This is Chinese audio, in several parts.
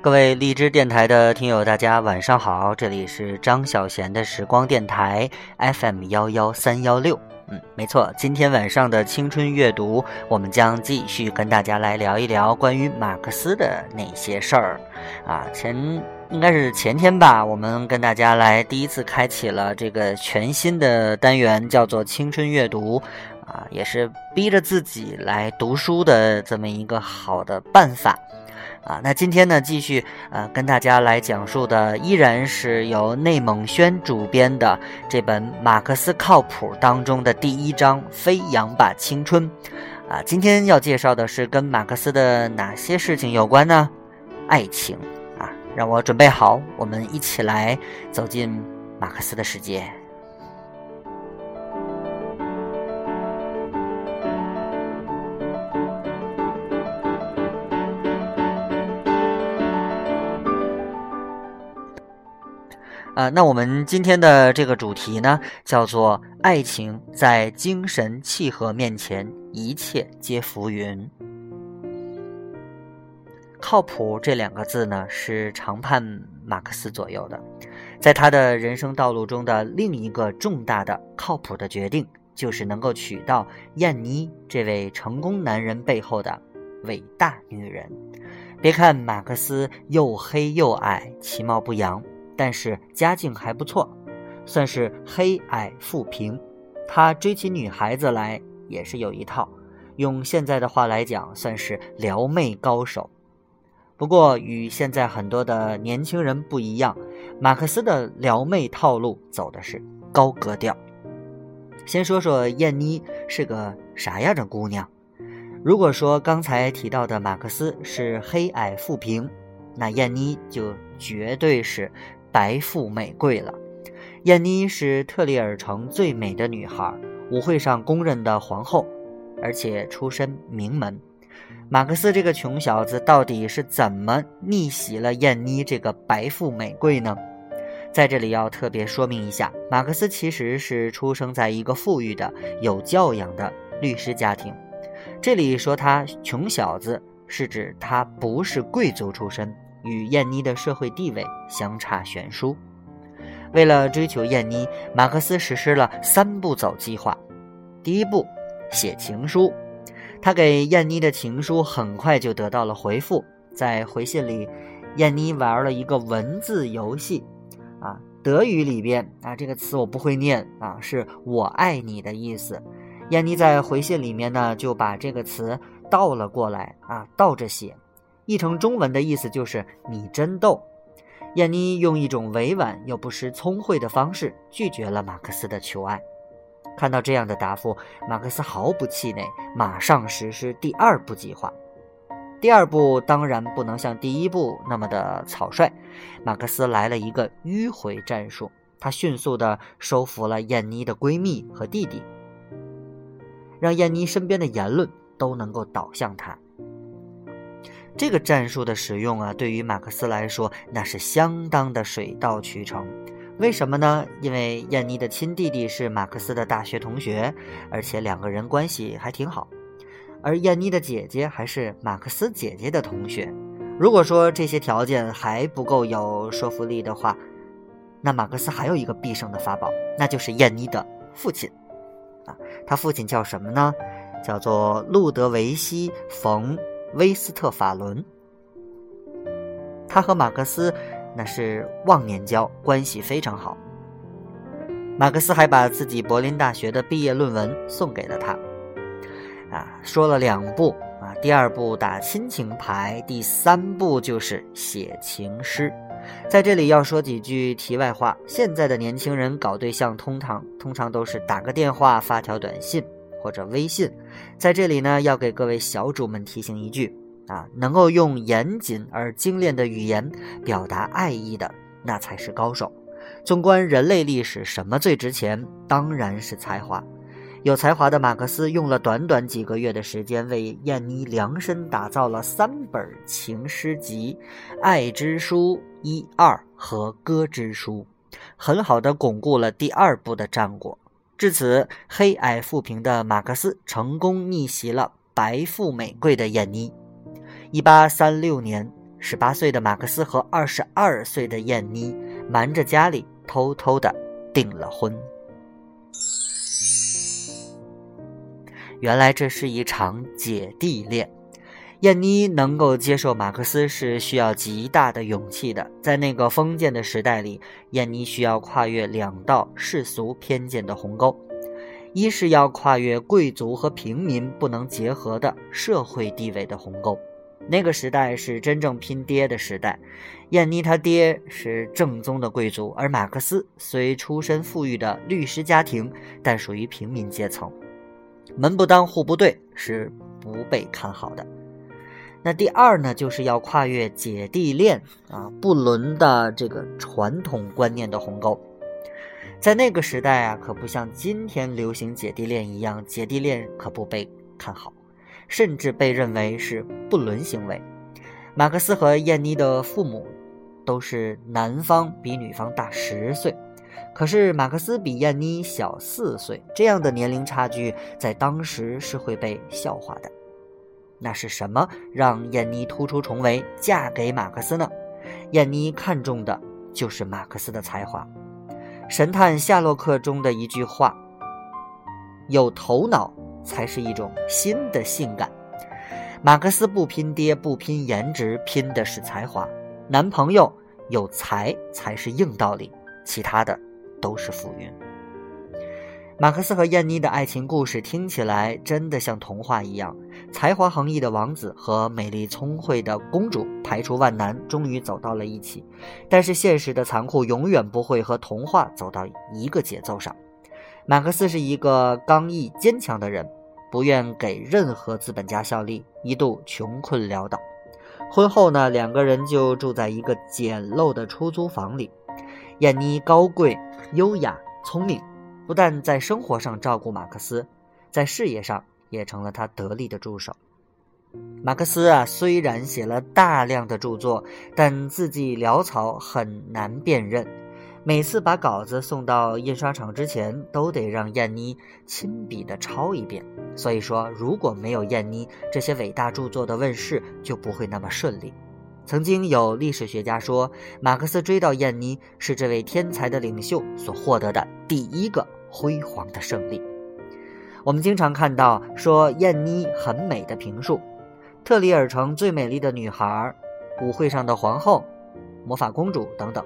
各位荔枝电台的听友，大家晚上好，这里是张小贤的时光电台 FM 幺幺三幺六。嗯，没错，今天晚上的青春阅读，我们将继续跟大家来聊一聊关于马克思的那些事儿。啊，前应该是前天吧，我们跟大家来第一次开启了这个全新的单元，叫做青春阅读。啊，也是逼着自己来读书的这么一个好的办法。啊，那今天呢，继续呃跟大家来讲述的依然是由内蒙轩主编的这本《马克思靠谱》当中的第一章《飞扬吧青春》。啊，今天要介绍的是跟马克思的哪些事情有关呢？爱情啊，让我准备好，我们一起来走进马克思的世界。啊，那我们今天的这个主题呢，叫做“爱情在精神契合面前，一切皆浮云”。靠谱这两个字呢，是常判马克思左右的。在他的人生道路中的另一个重大的靠谱的决定，就是能够娶到燕妮这位成功男人背后的伟大女人。别看马克思又黑又矮，其貌不扬。但是家境还不错，算是黑矮富平。他追起女孩子来也是有一套，用现在的话来讲，算是撩妹高手。不过与现在很多的年轻人不一样，马克思的撩妹套路走的是高格调。先说说燕妮是个啥样的姑娘。如果说刚才提到的马克思是黑矮富平，那燕妮就绝对是。白富美贵了，燕妮是特里尔城最美的女孩，舞会上公认的皇后，而且出身名门。马克思这个穷小子到底是怎么逆袭了燕妮这个白富美贵呢？在这里要特别说明一下，马克思其实是出生在一个富裕的、有教养的律师家庭。这里说他穷小子，是指他不是贵族出身。与燕妮的社会地位相差悬殊。为了追求燕妮，马克思实施了三步走计划。第一步，写情书。他给燕妮的情书很快就得到了回复。在回信里，燕妮玩了一个文字游戏，啊，德语里边啊这个词我不会念啊，是我爱你的意思。燕妮在回信里面呢就把这个词倒了过来啊，倒着写。译成中文的意思就是“你真逗”。燕妮用一种委婉又不失聪慧的方式拒绝了马克思的求爱。看到这样的答复，马克思毫不气馁，马上实施第二步计划。第二步当然不能像第一步那么的草率，马克思来了一个迂回战术。他迅速地收服了燕妮的闺蜜和弟弟，让燕妮身边的言论都能够导向他。这个战术的使用啊，对于马克思来说，那是相当的水到渠成。为什么呢？因为燕妮的亲弟弟是马克思的大学同学，而且两个人关系还挺好。而燕妮的姐姐还是马克思姐姐的同学。如果说这些条件还不够有说服力的话，那马克思还有一个必胜的法宝，那就是燕妮的父亲。啊，他父亲叫什么呢？叫做路德维希·冯。威斯特法伦，他和马克思那是忘年交，关系非常好。马克思还把自己柏林大学的毕业论文送给了他。啊，说了两步啊，第二步打亲情牌，第三步就是写情诗。在这里要说几句题外话：现在的年轻人搞对象，通常通常都是打个电话，发条短信。或者微信，在这里呢，要给各位小主们提醒一句啊，能够用严谨而精炼的语言表达爱意的，那才是高手。纵观人类历史，什么最值钱？当然是才华。有才华的马克思用了短短几个月的时间，为燕妮量身打造了三本情诗集，《爱之书》一二和《歌之书》，很好的巩固了第二部的战果。至此，黑矮富平的马克思成功逆袭了白富美贵的燕妮。一八三六年，十八岁的马克思和二十二岁的燕妮瞒着家里偷偷的订了婚。原来这是一场姐弟恋。燕妮能够接受马克思是需要极大的勇气的。在那个封建的时代里，燕妮需要跨越两道世俗偏见的鸿沟：一是要跨越贵族和平民不能结合的社会地位的鸿沟。那个时代是真正拼爹的时代。燕妮她爹是正宗的贵族，而马克思虽出身富裕的律师家庭，但属于平民阶层，门不当户不对，是不被看好的。那第二呢，就是要跨越姐弟恋啊不伦的这个传统观念的鸿沟，在那个时代啊，可不像今天流行姐弟恋一样，姐弟恋可不被看好，甚至被认为是不伦行为。马克思和燕妮的父母都是男方比女方大十岁，可是马克思比燕妮小四岁，这样的年龄差距在当时是会被笑话的。那是什么让燕妮突出重围，嫁给马克思呢？燕妮看中的就是马克思的才华。神探夏洛克中的一句话：“有头脑才是一种新的性感。”马克思不拼爹，不拼颜值，拼的是才华。男朋友有才才是硬道理，其他的都是浮云。马克思和燕妮的爱情故事听起来真的像童话一样，才华横溢的王子和美丽聪慧的公主排除万难，终于走到了一起。但是现实的残酷永远不会和童话走到一个节奏上。马克思是一个刚毅坚强的人，不愿给任何资本家效力，一度穷困潦倒。婚后呢，两个人就住在一个简陋的出租房里。燕妮高贵、优雅、聪明。不但在生活上照顾马克思，在事业上也成了他得力的助手。马克思啊，虽然写了大量的著作，但字迹潦草，很难辨认。每次把稿子送到印刷厂之前，都得让燕妮亲笔的抄一遍。所以说，如果没有燕妮，这些伟大著作的问世就不会那么顺利。曾经有历史学家说，马克思追悼燕妮是这位天才的领袖所获得的第一个。辉煌的胜利。我们经常看到说燕妮很美的评述，特里尔城最美丽的女孩，舞会上的皇后，魔法公主等等，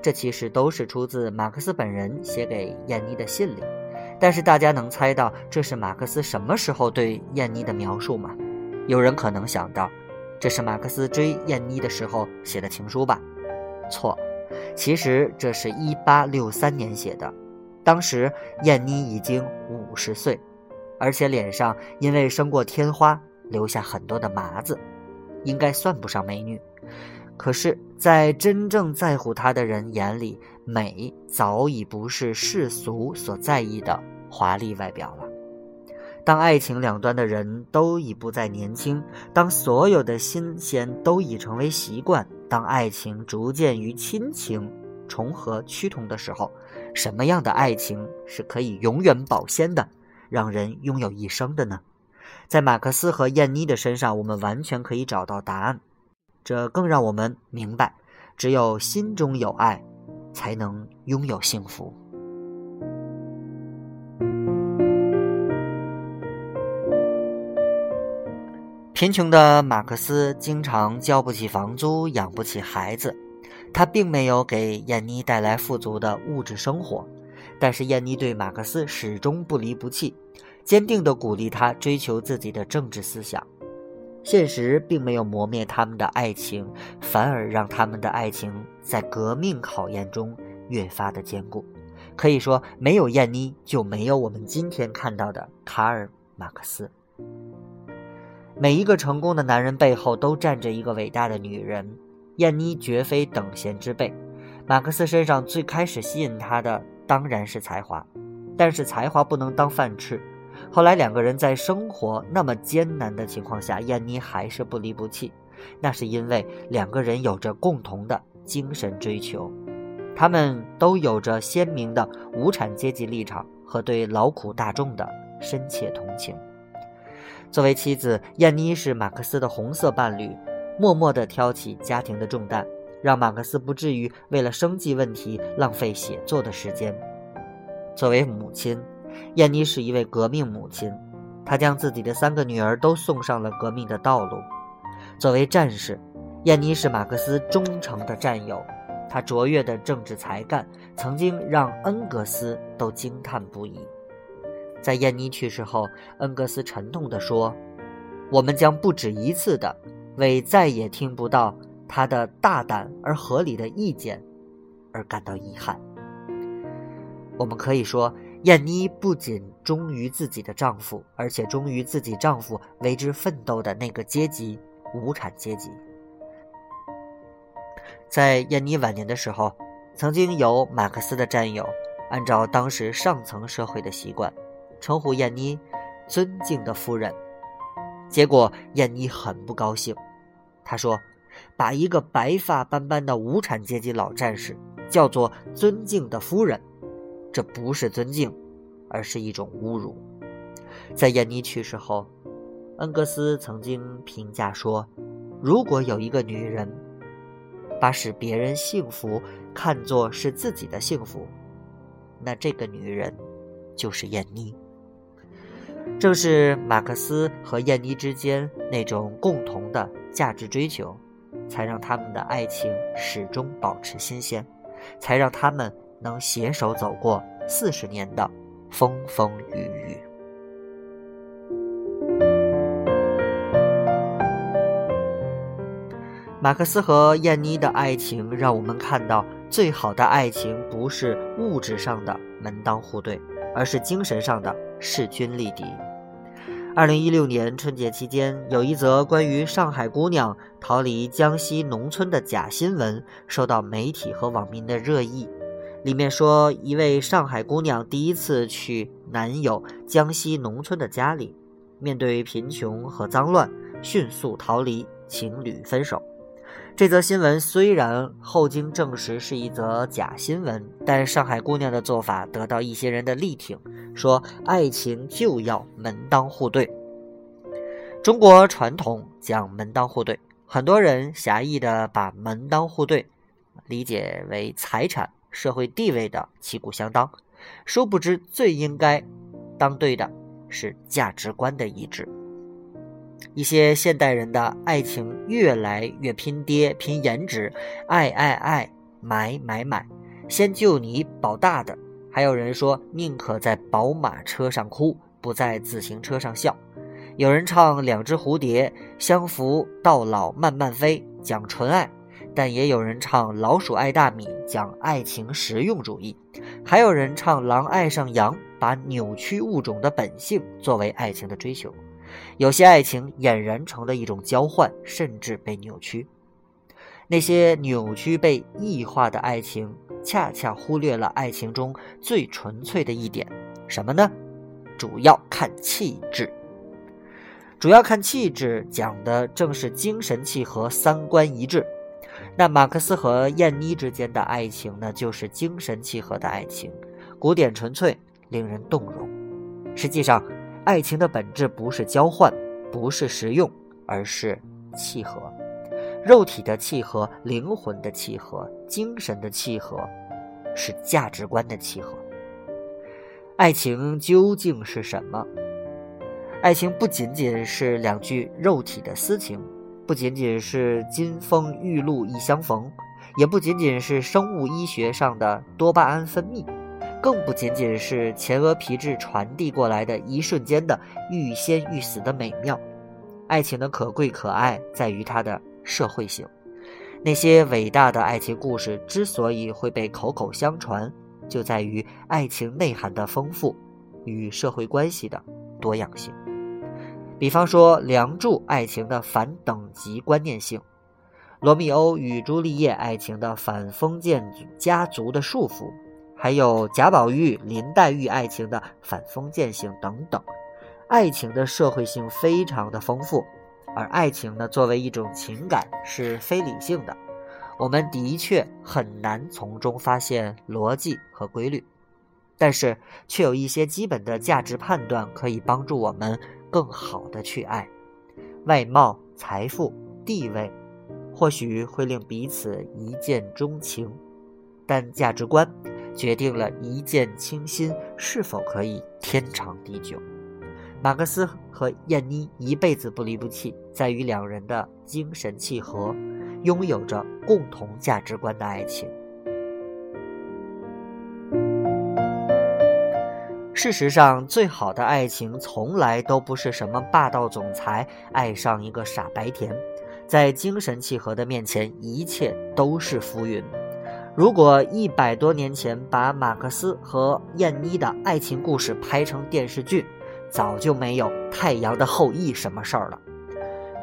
这其实都是出自马克思本人写给燕妮的信里。但是大家能猜到这是马克思什么时候对燕妮的描述吗？有人可能想到，这是马克思追燕妮的时候写的情书吧？错，其实这是一八六三年写的。当时燕妮已经五十岁，而且脸上因为生过天花，留下很多的麻子，应该算不上美女。可是，在真正在乎她的人眼里，美早已不是世俗所在意的华丽外表了。当爱情两端的人都已不再年轻，当所有的新鲜都已成为习惯，当爱情逐渐与亲情重合趋同的时候。什么样的爱情是可以永远保鲜的，让人拥有一生的呢？在马克思和燕妮的身上，我们完全可以找到答案。这更让我们明白，只有心中有爱，才能拥有幸福。贫穷的马克思经常交不起房租，养不起孩子。他并没有给燕妮带来富足的物质生活，但是燕妮对马克思始终不离不弃，坚定地鼓励他追求自己的政治思想。现实并没有磨灭他们的爱情，反而让他们的爱情在革命考验中越发的坚固。可以说，没有燕妮，就没有我们今天看到的卡尔·马克思。每一个成功的男人背后都站着一个伟大的女人。燕妮绝非等闲之辈，马克思身上最开始吸引他的当然是才华，但是才华不能当饭吃。后来两个人在生活那么艰难的情况下，燕妮还是不离不弃，那是因为两个人有着共同的精神追求，他们都有着鲜明的无产阶级立场和对劳苦大众的深切同情。作为妻子，燕妮是马克思的红色伴侣。默默地挑起家庭的重担，让马克思不至于为了生计问题浪费写作的时间。作为母亲，燕妮是一位革命母亲，她将自己的三个女儿都送上了革命的道路。作为战士，燕妮是马克思忠诚的战友，她卓越的政治才干曾经让恩格斯都惊叹不已。在燕妮去世后，恩格斯沉痛地说：“我们将不止一次的为再也听不到他的大胆而合理的意见而感到遗憾。”我们可以说，燕妮不仅忠于自己的丈夫，而且忠于自己丈夫为之奋斗的那个阶级——无产阶级。在燕妮晚年的时候，曾经有马克思的战友，按照当时上层社会的习惯，称呼燕妮“尊敬的夫人”。结果，燕妮很不高兴，她说：“把一个白发斑斑的无产阶级老战士叫做‘尊敬的夫人’。”这不是尊敬，而是一种侮辱。在燕妮去世后，恩格斯曾经评价说：“如果有一个女人把使别人幸福看作是自己的幸福，那这个女人就是燕妮。”正是马克思和燕妮之间那种共同的价值追求，才让他们的爱情始终保持新鲜，才让他们。能携手走过四十年的风风雨雨。马克思和燕妮的爱情，让我们看到，最好的爱情不是物质上的门当户对，而是精神上的势均力敌。二零一六年春节期间，有一则关于上海姑娘逃离江西农村的假新闻，受到媒体和网民的热议。里面说，一位上海姑娘第一次去男友江西农村的家里，面对贫穷和脏乱，迅速逃离，情侣分手。这则新闻虽然后经证实是一则假新闻，但上海姑娘的做法得到一些人的力挺，说爱情就要门当户对。中国传统讲门当户对，很多人狭义的把门当户对理解为财产。社会地位的旗鼓相当，殊不知最应该当对的是价值观的一致。一些现代人的爱情越来越拼爹、拼颜值，爱爱爱，买买买，先救你保大的。还有人说宁可在宝马车上哭，不在自行车上笑。有人唱两只蝴蝶相扶到老慢慢飞，讲纯爱。但也有人唱老鼠爱大米，讲爱情实用主义；还有人唱狼爱上羊，把扭曲物种的本性作为爱情的追求。有些爱情俨然成了一种交换，甚至被扭曲。那些扭曲被异化的爱情，恰恰忽略了爱情中最纯粹的一点，什么呢？主要看气质。主要看气质，讲的正是精神契合、三观一致。那马克思和燕妮之间的爱情呢，就是精神契合的爱情，古典纯粹，令人动容。实际上，爱情的本质不是交换，不是实用，而是契合。肉体的契合，灵魂的契合，精神的契合，是价值观的契合。爱情究竟是什么？爱情不仅仅是两句肉体的私情。不仅仅是金风玉露一相逢，也不仅仅是生物医学上的多巴胺分泌，更不仅仅是前额皮质传递过来的一瞬间的欲仙欲死的美妙。爱情的可贵可爱在于它的社会性。那些伟大的爱情故事之所以会被口口相传，就在于爱情内涵的丰富与社会关系的多样性。比方说，《梁祝》爱情的反等级观念性，《罗密欧与朱丽叶》爱情的反封建家族的束缚，还有贾宝玉、林黛玉爱情的反封建性等等，爱情的社会性非常的丰富。而爱情呢，作为一种情感，是非理性的，我们的确很难从中发现逻辑和规律，但是却有一些基本的价值判断可以帮助我们。更好的去爱，外貌、财富、地位或许会令彼此一见钟情，但价值观决定了一见倾心是否可以天长地久。马克思和燕妮一辈子不离不弃，在于两人的精神契合，拥有着共同价值观的爱情。事实上，最好的爱情从来都不是什么霸道总裁爱上一个傻白甜，在精神契合的面前，一切都是浮云。如果一百多年前把马克思和燕妮的爱情故事拍成电视剧，早就没有《太阳的后裔》什么事儿了。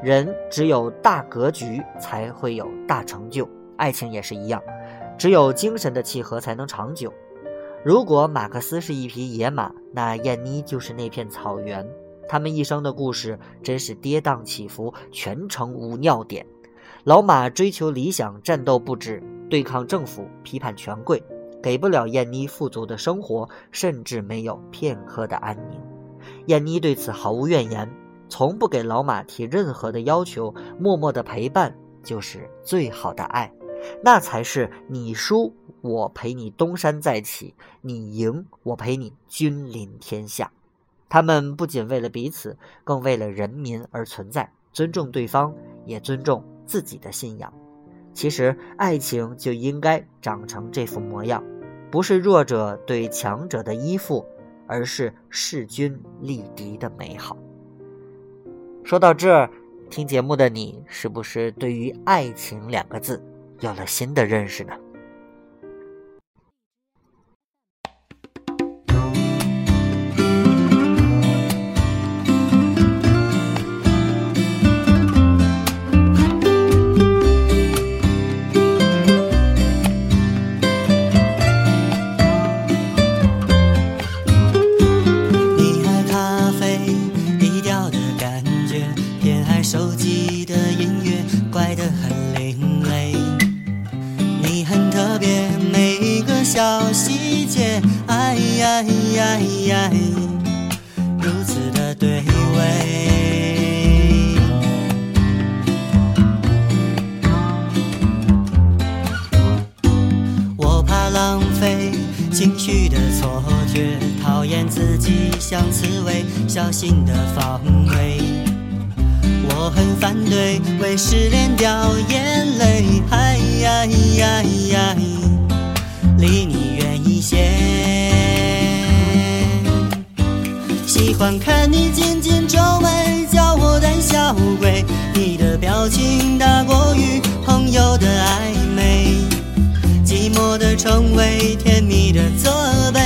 人只有大格局，才会有大成就。爱情也是一样，只有精神的契合，才能长久。如果马克思是一匹野马，那燕妮就是那片草原。他们一生的故事真是跌宕起伏，全程无尿点。老马追求理想，战斗不止，对抗政府，批判权贵，给不了燕妮富足的生活，甚至没有片刻的安宁。燕妮对此毫无怨言，从不给老马提任何的要求，默默的陪伴就是最好的爱，那才是你输我陪你东山再起，你赢我陪你君临天下。他们不仅为了彼此，更为了人民而存在，尊重对方，也尊重自己的信仰。其实，爱情就应该长成这副模样，不是弱者对强者的依附。而是势均力敌的美好。说到这儿，听节目的你，是不是对于“爱情”两个字有了新的认识呢？小细节，哎呀呀呀，如此的对味。我怕浪费情绪的错觉，讨厌自己像刺猬，小心的防卫。我很反对为失恋掉眼泪，哎呀呀呀。离你远一些，喜欢看你紧紧皱眉，叫我胆小鬼。你的表情大过于朋友的暧昧，寂寞的称谓，甜蜜的责备，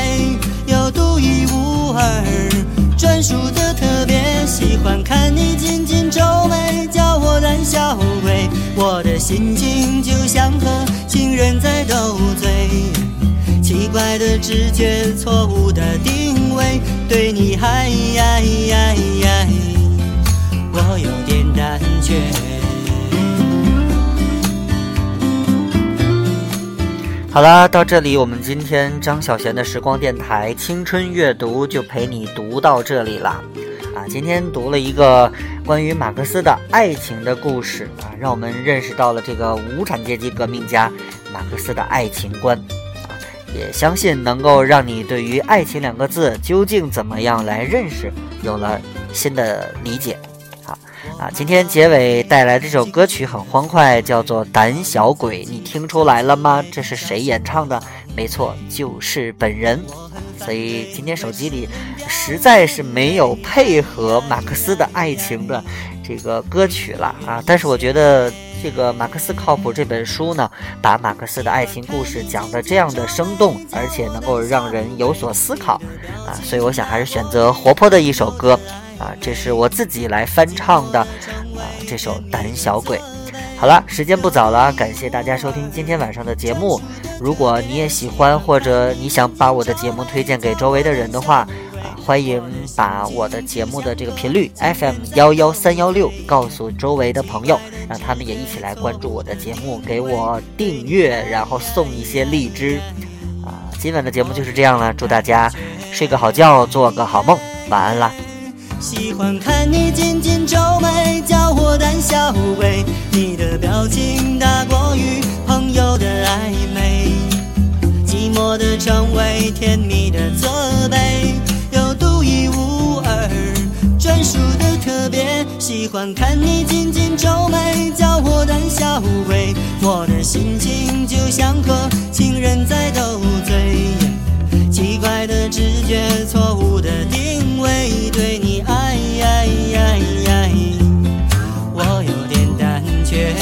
有独一无二、专属的特别。喜欢看你紧紧皱眉，叫我胆小鬼。我的心情就像和情人在斗嘴。奇怪的直觉，错误的定位，对你还我有点胆怯。好了，到这里，我们今天张小贤的时光电台青春阅读就陪你读到这里了。啊，今天读了一个关于马克思的爱情的故事啊，让我们认识到了这个无产阶级革命家马克思的爱情观啊。也相信能够让你对于“爱情”两个字究竟怎么样来认识有了新的理解。啊，今天结尾带来这首歌曲很欢快，叫做《胆小鬼》，你听出来了吗？这是谁演唱的？没错，就是本人。所以今天手机里实在是没有配合马克思的爱情的这个歌曲了啊！但是我觉得。这个《马克思靠谱》这本书呢，把马克思的爱情故事讲的这样的生动，而且能够让人有所思考啊，所以我想还是选择活泼的一首歌啊，这是我自己来翻唱的啊，这首《胆小鬼》。好了，时间不早了，感谢大家收听今天晚上的节目。如果你也喜欢，或者你想把我的节目推荐给周围的人的话。啊欢迎把我的节目的这个频率 FM 幺幺三幺六告诉周围的朋友，让他们也一起来关注我的节目，给我订阅，然后送一些荔枝。啊，今晚的节目就是这样了，祝大家睡个好觉，做个好梦，晚安啦。喜欢看你紧紧皱眉，叫我胆小鬼。你的表情大过于朋友的暧昧，寂寞的称谓，甜蜜的责备，有独一无二、专属的特别。喜欢看你紧紧皱眉，叫我胆小鬼。我的心情就像和情人在斗嘴。奇怪的直觉，错误的定位，对你爱爱爱爱，我有点胆怯，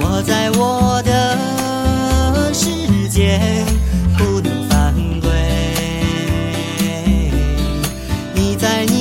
我在我的世界不能犯规。你在？